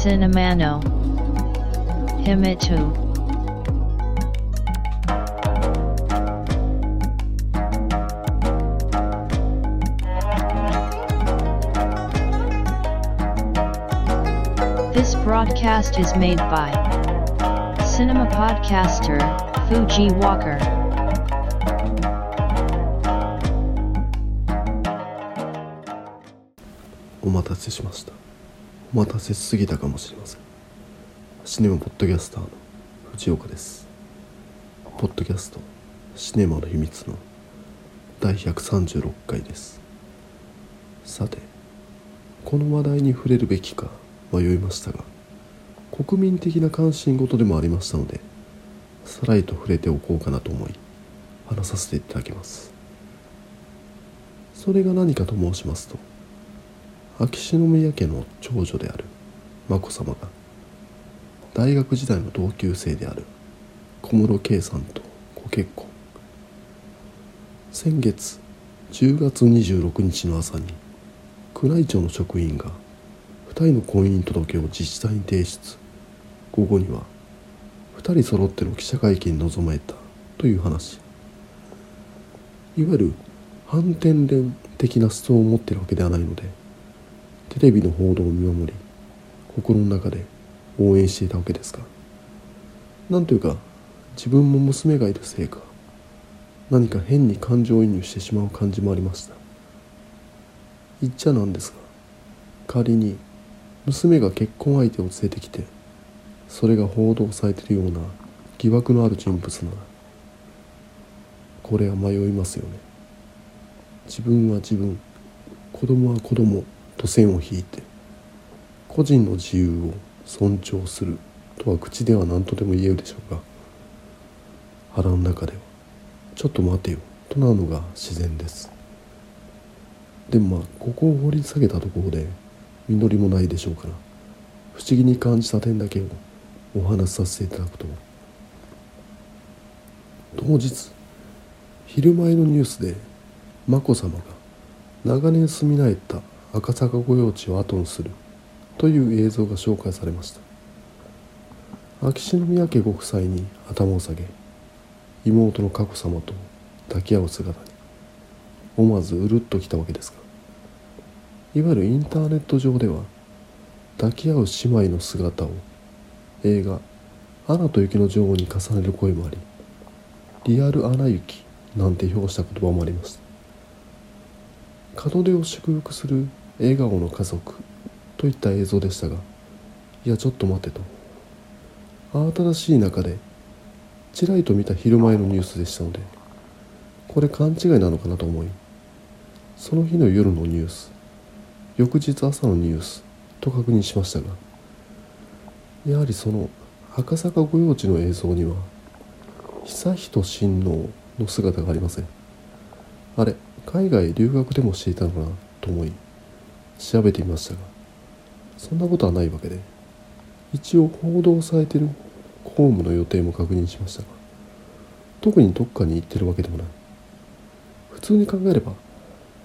Cinemano Himitu This broadcast is made by Cinema Podcaster Fuji Walker. お待たせしましたお 待たせすぎたかもしれません。シネマポッドキャスターの藤岡です。ポッドキャストシネマの秘密の第136回です。さてこの話題に触れるべきか迷いましたが国民的な関心事でもありましたのでさらりと触れておこうかなと思い話させていただきます。それが何かと申しますと秋篠宮家の長女である眞子さまが大学時代の同級生である小室圭さんとご結婚。先月10月26日の朝に宮内庁の職員が2人の婚姻届を自治体に提出。午後には2人揃っての記者会見に臨まれたという話。いわゆる反転連的な思想を持っているわけではないのでテレビの報道を見守り心の中で応援していたわけですがなんというか自分も娘がいるせいか何か変に感情移入してしまう感じもありました。言っちゃなんですが仮に娘が結婚相手を連れてきてそれが報道されているような疑惑のある人物ならこれは迷いますよね。自分は自分子供は子供と線を引いて個人の自由を尊重するとは口では何とでも言えるでしょうが腹の中では。ちょっと待てよ。となるのが自然です。でもまあここを掘り下げたところで実りもないでしょうから不思議に感じた点だけをお話しさせていただくと。当日昼前のニュースで眞子さまが長年住み慣れた赤坂御用地を後にする。という映像が紹介されました。秋篠宮家ご夫妻に頭を下げ妹の佳子さまと抱き合う姿に思わずうるっときたわけですがいわゆるインターネット上では抱き合う姉妹の姿を映画「アナと雪の女王」に重ねる声もありリアルアナ雪なんて表した言葉もありました。門出を祝福する笑顔の家族といった映像でしたがいやちょっと待てと。慌ただしい中でちらりと見た昼前のニュースでしたのでこれ勘違いなのかなと思いその日の夜のニュース翌日朝のニュースと確認しましたがやはりその赤坂御用地の映像には悠仁親王の姿がありません。あれ海外留学でもしていたのかなと思い調べてみましたがそんなことはないわけで一応報道されている公務の予定も確認しましたが特にどっかに行ってるわけでもない。普通に考えれば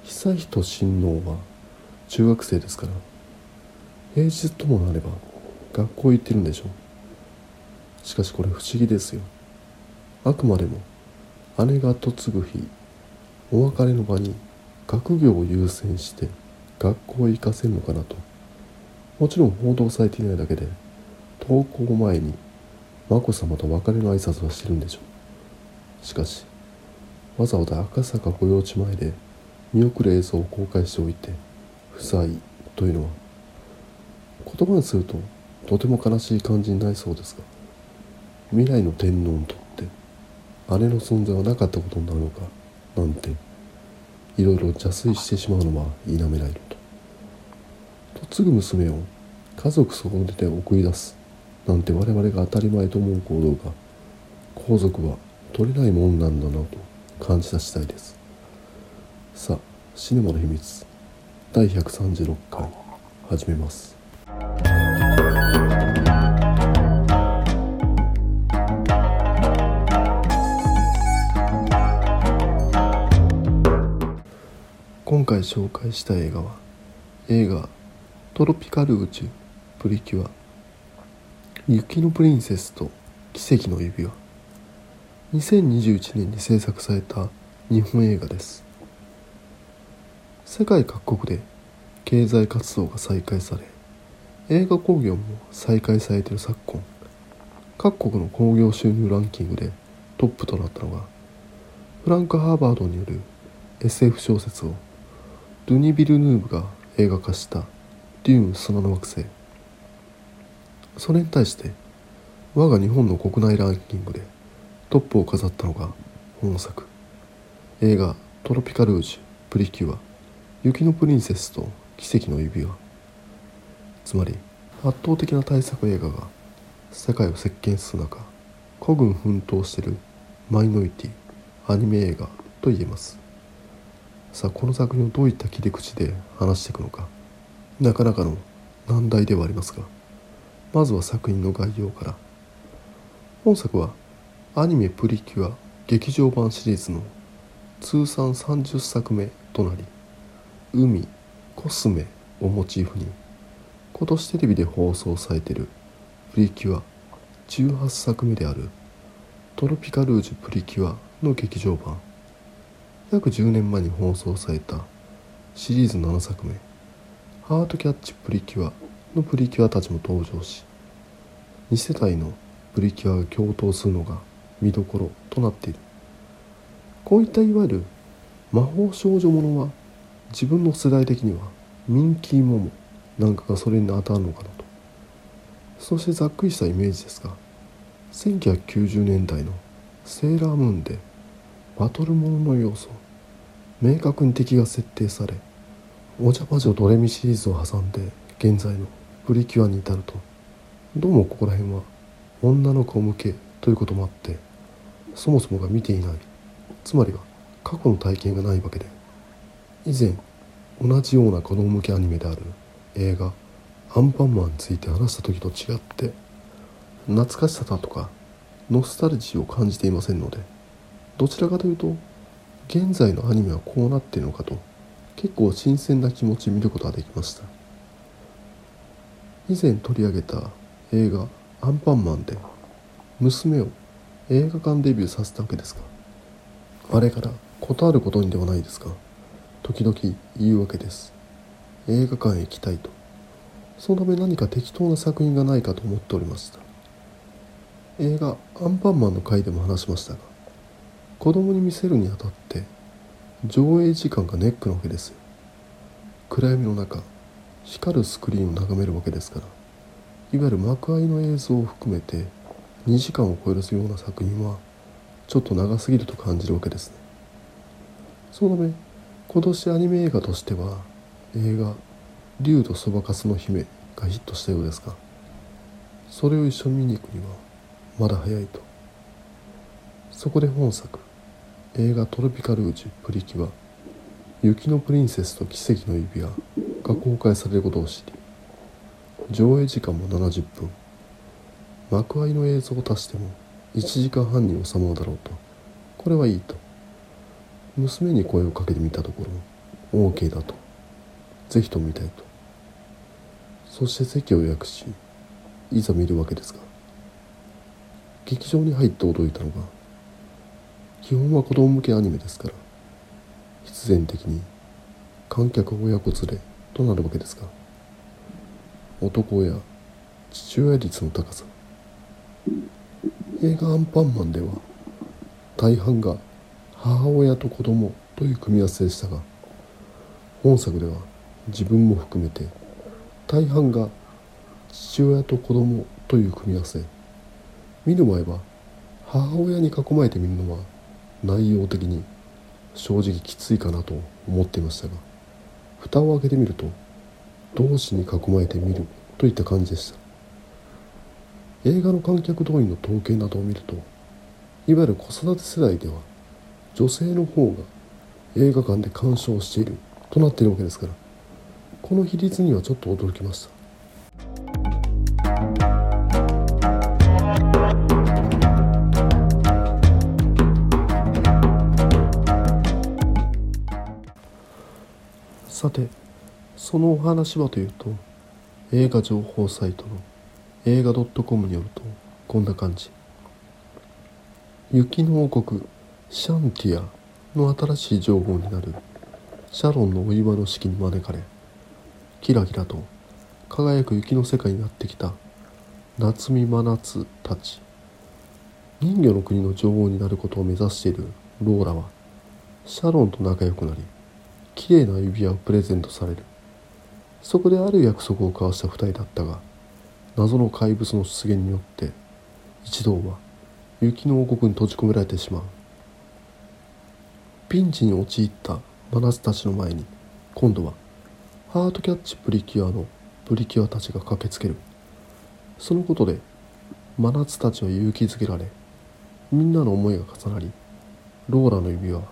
悠仁親王は中学生ですから平日ともなれば学校行ってるんでしょう。しかしこれ不思議ですよ。あくまでも姉が嫁ぐ日お別れの場に学業を優先して学校へ行かせるのかなと。もちろん報道されていないだけで登校前に眞子さまと別れの挨拶はしてるんでしょう。しかしわざわざ赤坂御用地前で見送る映像を公開しておいて不在というのは言葉にするととても悲しい感じになりそうですが未来の天皇にとって姉の存在はなかったことになるのかなんていろいろ邪推してしまうのは否めないと。嫁ぐ娘を家族総出で送り出すなんて我々が当たり前と思う行動が皇族は取れないもんなんだなと感じた次第です。さあシネマの秘密第136回始めます。今回紹介した映画は映画「トロピカル宇宙プリキュア。雪のプリンセスと奇跡の指輪。2021年に制作された日本映画です。世界各国で経済活動が再開され映画興行も再開されている昨今。各国の興行収入ランキングでトップとなったのがフランク・ハーバードによる SF 小説をドゥニ・ビルヌーブが映画化した「デューン砂の惑星」それに対して我が日本の国内ランキングでトップを飾ったのが本作。映画「トロピカルージュプリキュア。雪のプリンセスと奇跡の指輪」つまり圧倒的な大作映画が世界を席巻する中孤軍奮闘しているマイノリティアニメ映画と言えます。さあこの作品をどういった切り口で話していくのか。なかなかの難題ではありますがまずは作品の概要から。本作はアニメプリキュア劇場版シリーズの通算30作目となり海コスメをモチーフに今年テレビで放送されているプリキュア18作目であるトロピカルージュプリキュアの劇場版。約10年前に放送されたシリーズ7作目。ハートキャッチプリキュアのプリキュアたちも登場し2世代のプリキュアが共闘するのが見どころとなっている。こういったいわゆる魔法少女ものは自分の世代的にはミンキーモモなんかがそれに当たるのかなと。そしてざっくりしたイメージですが1990年代のセーラームーンでバトルものの要素明確に敵が設定されお茶魔女ドレミシリーズを挟んで現在のプリキュアに至るとどうもここら辺は女の子向けということもあってそもそもが見ていない。つまりは過去の体験がないわけで。以前同じような子供向けアニメである映画「アンパンマン」について話した時と違って懐かしさだとかノスタルジーを感じていませんのでどちらかというと現在のアニメはこうなっているのかと結構新鮮な気持ち見ることができました。以前取り上げた映画「アンパンマン」で娘を映画館デビューさせたわけですがあれから事あることにではないですが時々言うわけです。映画館へ行きたいと。そのため何か適当な作品がないかと思っておりました。映画「アンパンマン」の回でも話しましたが子供に見せるにあたって上映時間がネックなわけです。よ暗闇の中光るスクリーンを眺めるわけですから。いわゆる幕間の映像を含めて2時間を超えるような作品はちょっと長すぎると感じるわけですね。そのため今年アニメ映画としては映画「竜とそばかすの姫」がヒットしたようですがそれを一緒に見に行くにはまだ早いと。そこで本作映画「トロピカルージュプリキュア。雪のプリンセスと奇跡の指輪」が公開されることを知り。上映時間も70分。幕間の映像を足しても1時間半に収まるだろうと。これはいいと。娘に声をかけてみたところ OK だと。ぜひとも見たいと。そして席を予約しいざ見るわけですが劇場に入って驚いたのが基本は子供向けアニメですから。必然的に。観客親子連れとなるわけですが男親。父親率の高さ。映画「アンパンマン」では。大半が。母親と子供という組み合わせでしたが。本作では。自分も含めて。大半が。父親と子供という組み合わせ。見る前は。母親に囲まれてみるのは。内容的に正直きついかなと思っていましたが蓋を開けてみると同士に囲まれてみるといった感じでした。映画の観客動員の統計などを見るといわゆる子育て世代では女性の方が映画館で鑑賞しているとなっているわけですからこの比率にはちょっと驚きました。さてそのお話はというと映画情報サイトの映画 .com によるとこんな感じ。雪の王国シャンティアの新しい情報になるシャロンのお祝いの式に招かれキラキラと輝く雪の世界になってきた夏見真夏たち。人魚の国の女王になることを目指しているローラはシャロンと仲良くなり綺麗な指輪をプレゼントされる。そこである約束を交わした二人だったが謎の怪物の出現によって一同は雪の王国に閉じ込められてしまう。ピンチに陥った真夏たちの前に今度はハートキャッチプリキュアのプリキュアたちが駆けつける。そのことで真夏たちは勇気づけられみんなの思いが重なりローラの指輪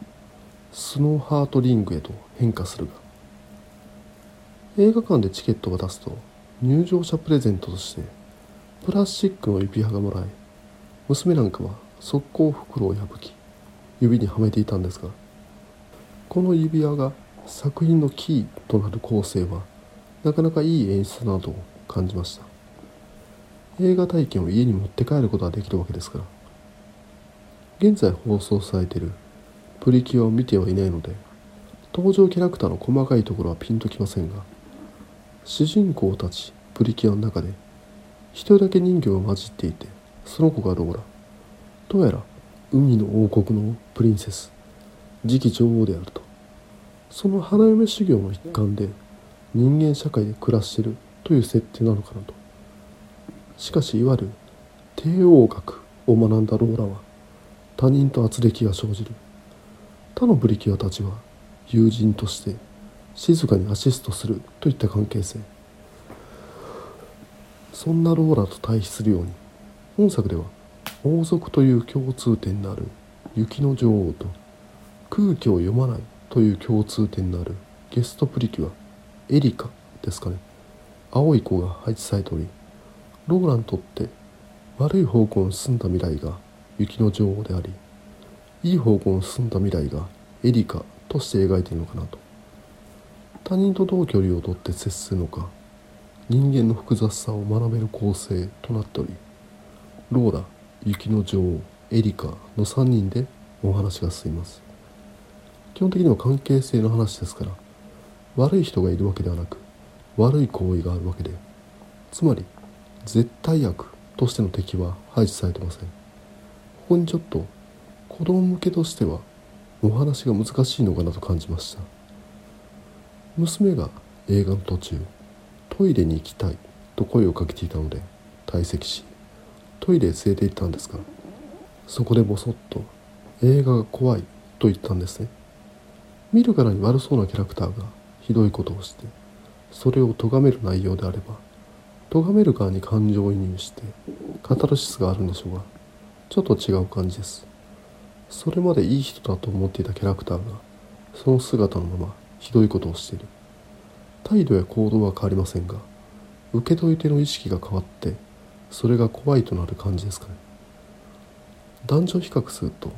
スノーハートリングへと変化するが。映画館でチケットを出すと入場者プレゼントとしてプラスチックの指輪がもらえ娘なんかは速攻袋を破き指にはめていたんですがこの指輪が作品のキーとなる構成はなかなかいい演出などを感じました。映画体験を家に持って帰ることができるわけですから現在放送されているプリキュアを見てはいないので登場キャラクターの細かいところはピンときませんが主人公たちプリキュアの中で一人だけ人形が混じっていてその子がローラ。どうやら海の王国のプリンセス次期女王であると。その花嫁修行の一環で人間社会で暮らしているという設定なのかなと。しかしいわゆる帝王学を学んだローラは他人と圧力が生じる。他のプリキュアたちは友人として静かにアシストするといった関係性。そんなローラと対比するように本作では王族という共通点のある雪の女王と空気を読まないという共通点のあるゲストプリキュアエリカですかね。青い子が配置されておりローラにとって悪い方向に進んだ未来が雪の女王でありいい方向に進んだ未来がエリカとして描いているのかなと。他人とどう距離をとって接するのか。人間の複雑さを学べる構成となっており。ローラ雪の女王エリカの3人でお話が進みます。基本的には関係性の話ですから悪い人がいるわけではなく悪い行為があるわけでつまり絶対悪としての敵は排除されてません。ここにちょっと子供向けとしてはお話が難しいのかなと感じました。娘が映画の途中トイレに行きたいと声をかけていたので退席しトイレへ連れて行ったんですがそこでボソッと映画が怖いと言ったんですね。見るからに悪そうなキャラクターがひどいことをしてそれを咎める内容であれば咎める側に感情移入してカタルシスがあるんでしょうがちょっと違う感じです。それまでいい人だと思っていたキャラクターがその姿のままひどいことをしている。態度や行動は変わりませんが受け取り手の意識が変わってそれが怖いとなる感じですかね。男女比較すると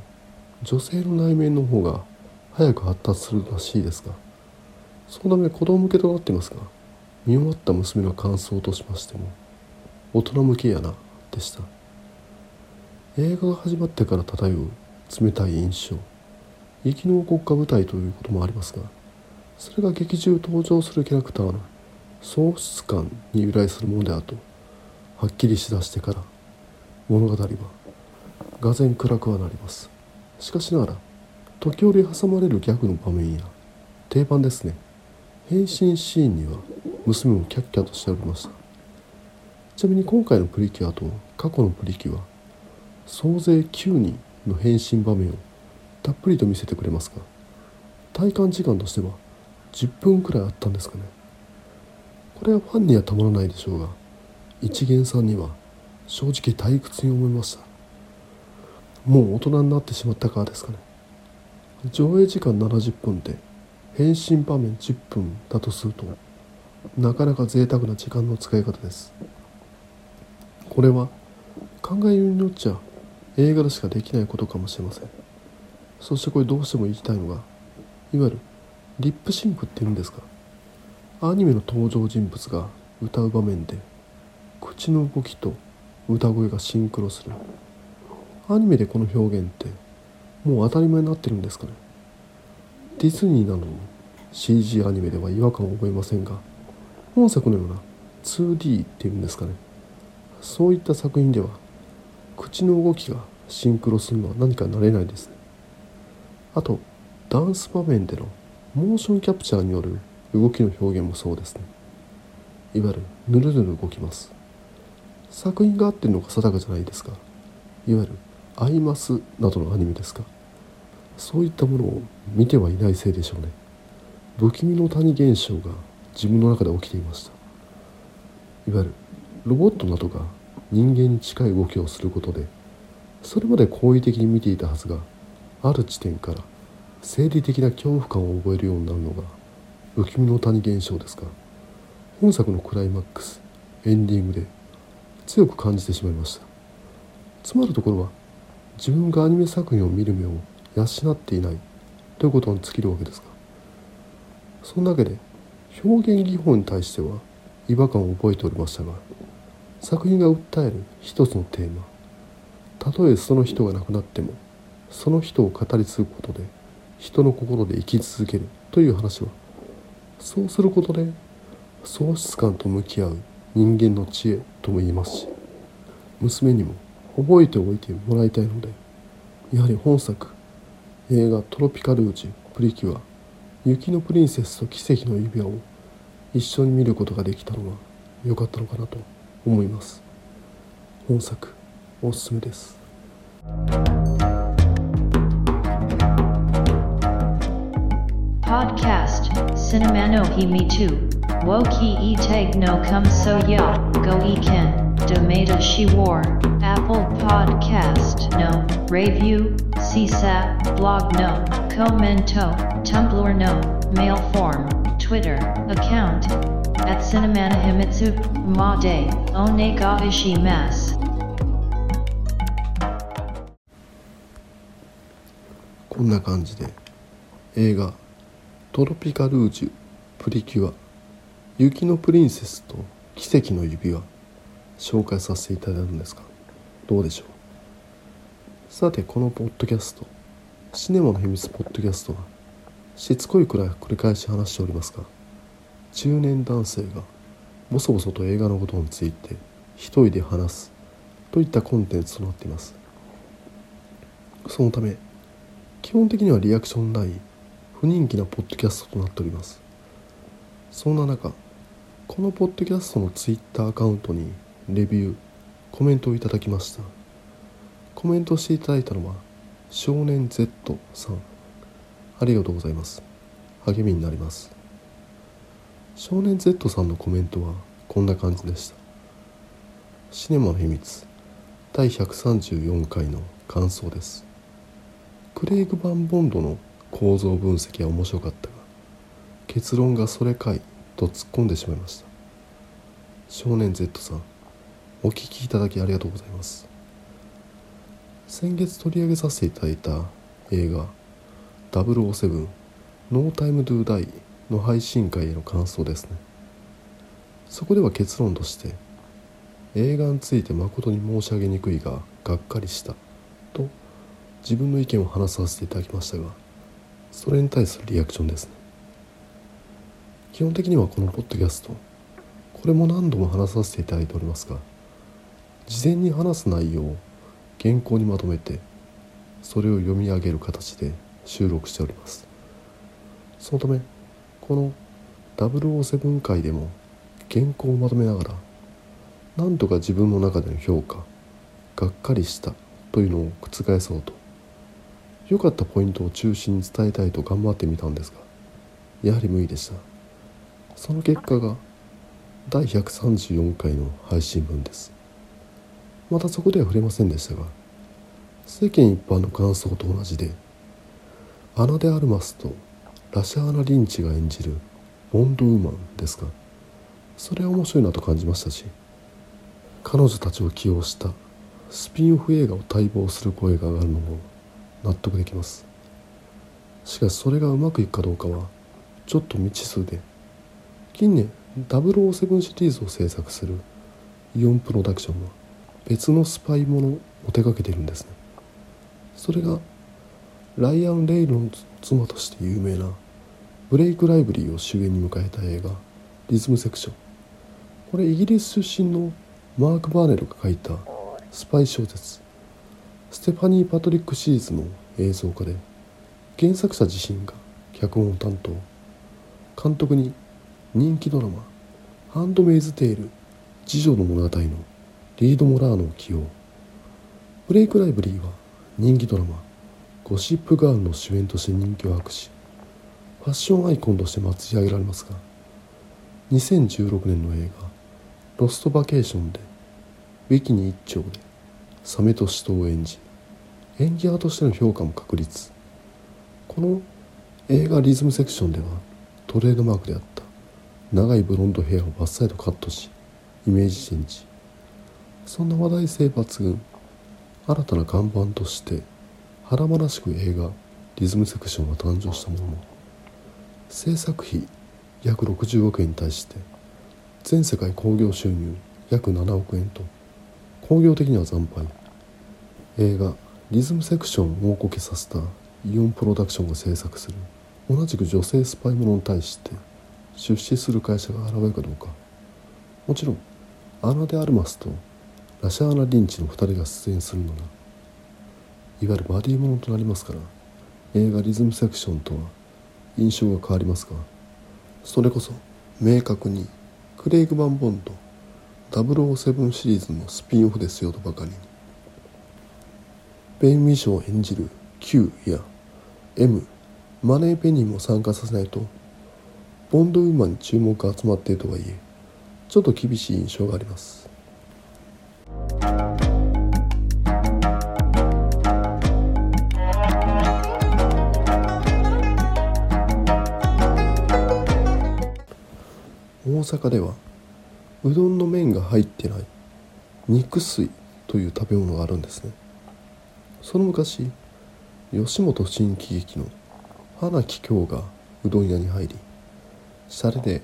女性の内面の方が早く発達するらしいですがそのため子供向けとなっていますが見終わった娘の感想としましても大人向けやなでした。映画が始まってから漂う冷たい印象。生きの国家舞台ということもありますがそれが劇中登場するキャラクターの喪失感に由来するものであるとはっきりしだしてから物語はがぜ暗くはなります。しかしながら時折挟まれるギャグの場面や定番ですね。変身シーンには娘もキャッキャとしておりました。ちなみに今回のプリキュアと過去のプリキュア総勢9人の変身場面をたっぷりと見せてくれますが体感時間としては10分くらいあったんですかね？これはファンにはたまらないでしょうが一元さんには正直退屈に思いました。もう大人になってしまったからですかね？上映時間70分で変身場面10分だとするとなかなか贅沢な時間の使い方です。これは考えようによっちゃ映画でしかできないことかもしれません。そしてこれどうしても言いたいのがいわゆるリップシンクっていうんですか？アニメの登場人物が歌う場面で口の動きと歌声がシンクロする。アニメでこの表現ってもう当たり前になってるんですかね？ディズニーなどの CG アニメでは違和感を覚えませんが本作のような 2D っていうんですかね？そういった作品では口の動きがシンクロするのは何か慣れないですね。あとダンス場面でのモーションキャプチャーによる動きの表現もそうですね。いわゆるぬるぬる動きます。作品が合ってるのか定かじゃないですがいわゆる「アイマス」などのアニメですか。そういったものを見てはいないせいでしょうね。不気味の谷現象が自分の中で起きていました。いわゆるロボットなどが人間に近い動きをすることでそれまで好意的に見ていたはずがある地点から生理的な恐怖感を覚えるようになるのが不気味の谷現象ですが本作のクライマックスエンディングで強く感じてしまいました。つまるところは自分がアニメ作品を見る目を養っていないということに尽きるわけですがそのわけで表現技法に対しては違和感を覚えておりましたが作品が訴える一つのテーマ。たとえその人が亡くなってもその人を語り継ぐことで人の心で生き続けるという話はそうすることで喪失感と向き合う人間の知恵とも言えますし娘にも覚えておいてもらいたいのでやはり本作映画「トロピカルージュプリキュア雪のプリンセスと奇跡の指輪」を一緒に見ることができたのは良かったのかなと思います本作おすすめです Podcast Cinemano He Me Too Woki E Tag No Come So Ya Go E Ken Domata She War Apple Podcast No Review CSAT Blog No Commento Tumblr No Mail Form Twitter account At Cinemana Himitsu Made Onega Ishimasu こんな感じで映画「トロピカルージュプリキュア雪のプリンセスと奇跡の指輪」紹介させていただいたんですがどうでしょう？さてこのポッドキャストシネマの秘密ポッドキャストはしつこいくらい繰り返し話しておりますが中年男性がボソボソと映画のことについて一人で話すといったコンテンツとなっています。そのため基本的にはリアクションない不人気なポッドキャストとなっております。そんな中このポッドキャストのツイッターアカウントにレビューコメントをいただきました。コメントしていただいたのは少年 Z さん。ありがとうございます。励みになります。少年 Z さんのコメントはこんな感じでした。シネマの秘密。第134回の感想です。クレイグ・バンボンドの構造分析は面白かったが結論がそれかいと突っ込んでしまいました。少年 Z さんお聞きいただきありがとうございます。先月取り上げさせていただいた映画007ノータイムドゥダイの配信会への感想ですね。そこでは結論として映画について誠に申し上げにくいががっかりしたと自分の意見を話させていただきましたがそれに対するリアクションですね。基本的にはこのポッドキャストこれも何度も話させていただいておりますが事前に話す内容を原稿にまとめてそれを読み上げる形で収録しております。そのためこの007回でも原稿をまとめながらなんとか自分の中での評価がっかりしたというのを覆そうと良かったポイントを中心に伝えたいと頑張ってみたんですがやはり無理でした。その結果が第134回の配信分です。またそこでは触れませんでしたが世間一般の感想と同じでアナ・デ・アルマスとラシャーナ・リンチが演じるボンドウーマンですがそれは面白いなと感じましたし彼女たちを起用したスピンオフ映画を待望する声が上がるのも納得できます。しかしそれがうまくいくかどうかはちょっと未知数で近年007シリーズを制作するイオンプロダクションは別のスパイものを手掛けているんですね。それがライアン・レイロン妻として有名なブレイク・ライブリーを主演に迎えた映画「リズムセクション」これイギリス出身のマーク・バーネルが書いたスパイ小説。ステファニー・パトリックシリーズの映像化で原作者自身が脚本を担当。監督に人気ドラマ「ハンドメイズ・テイル次女の物語」のリード・モラーノを起用。ブレイク・ライブリーは人気ドラマ「ゴシップ・ガール」の主演として人気を博しファッションアイコンとして祭り上げられますが2016年の映画「ロスト・バケーション」でウィキニ一丁でサメと死闘を演じ演技派としての評価も確立。この映画「リズムセクション」ではトレードマークであった長いブロンドヘアをバッサリとカットしイメージチェンジ。そんな話題性抜群新たな看板として腹々しく映画「リズムセクション」が誕生したものの制作費約60億円に対して全世界興行収入約7億円と興行的には惨敗。映画「リズムセクション」をこけさせたイオンプロダクションが制作する。同じく女性スパイものに対して出資する会社が現れるかどうか。もちろんアナ・デ・アルマスとラシャーナ・リンチの2人が出演するのがいわゆるバディものとなりますから映画「リズムセクション」とは印象が変わりますがそれこそ明確にクレイグ・バン・ボンド007シリーズのスピンオフですよとばかりにベン・ウィションを演じる Q や M マネー・ペニーも参加させないとボンドウーマンに注目が集まっているとはいえちょっと厳しい印象があります。大阪ではうどんの麺が入ってない肉水という食べ物があるんですね。その昔吉本新喜劇の花木京がうどん屋に入りシャレで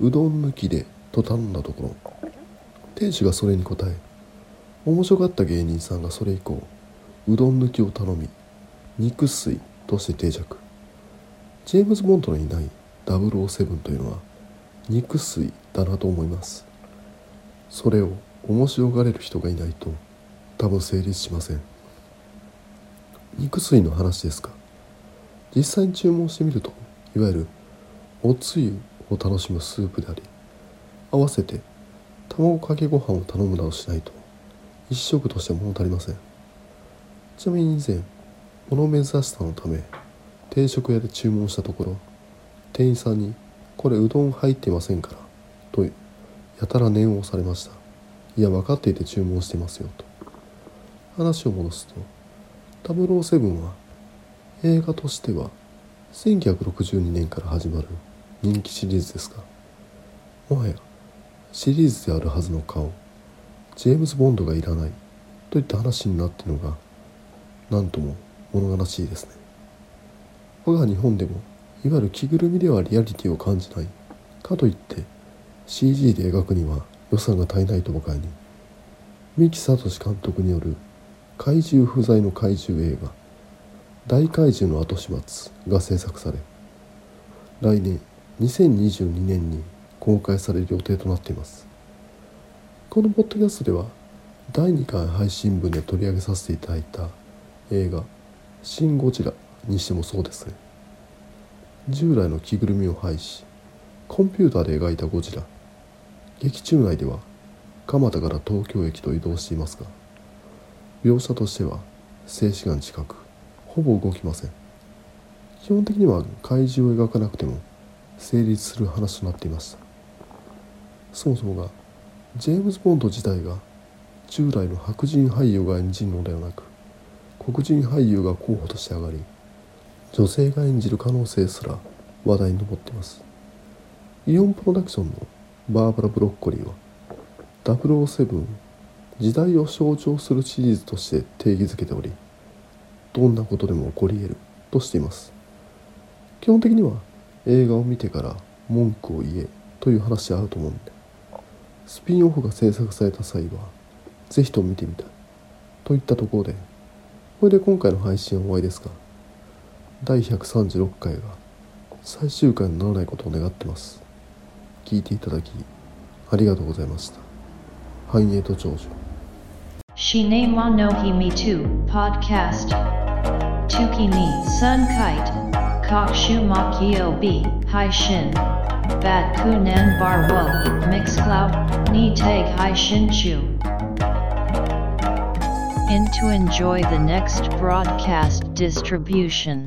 うどん抜きでと頼んだところ店主がそれに応え面白かった芸人さんがそれ以降うどん抜きを頼み肉水として定着。ジェームズ・ボンドのいない007というのは肉水だなと思います。それを面白がれる人がいないと多分成立しません。肉水の話ですか？実際に注文してみるといわゆるおつゆを楽しむスープであり合わせて卵かけご飯を頼むなどしないと一食として物足りません。ちなみに以前物珍しさのため定食屋で注文したところ店員さんに「これうどん入ってませんから」とやたら念を押されました。いや分かっていて注文してますよと。話を戻すと007は映画としては1962年から始まる人気シリーズですがもはやシリーズであるはずの顔ジェームズ・ボンドがいらないといった話になっているのが何とも物悲しいですね。我が日本でもいわゆる着ぐるみではリアリティを感じない。かといって CG で描くには予算が足りないとばかりに三木聡監督による怪獣不在の怪獣映画「大怪獣の後始末」が制作され来年2022年に公開される予定となっています。このポッドキャストでは第2回配信分で取り上げさせていただいた映画「シン・ゴジラ」にしてもそうですね。従来の着ぐるみを廃しコンピューターで描いたゴジラ。劇中内では蒲田から東京駅と移動していますが描写としては静止画に近くほぼ動きません。基本的には怪獣を描かなくても成立する話となっていました。そもそもがジェームズ・ボンド自体が従来の白人俳優が演じるのではなく黒人俳優が候補として上がり女性が演じる可能性すら話題に上ってます。イオンプロダクションのバーバラ・ブロッコリーは007時代を象徴するシリーズとして定義づけておりどんなことでも起こり得るとしています。基本的には映画を見てから文句を言えという話であると思うんでスピンオフが制作された際はぜひとも見てみたいといったところでこれで今回の配信は終わりですが第136回が最終回にならないことを願ってます。聞いていただきありがとうございました。繁栄と長。寿シネマノヒミトゥポッドキャストトゥキニサンカイト各種マキヨビ配信バッグナンバーワーミックスクラウドニーテイク配信中 and to enjoy the next broadcast distribution.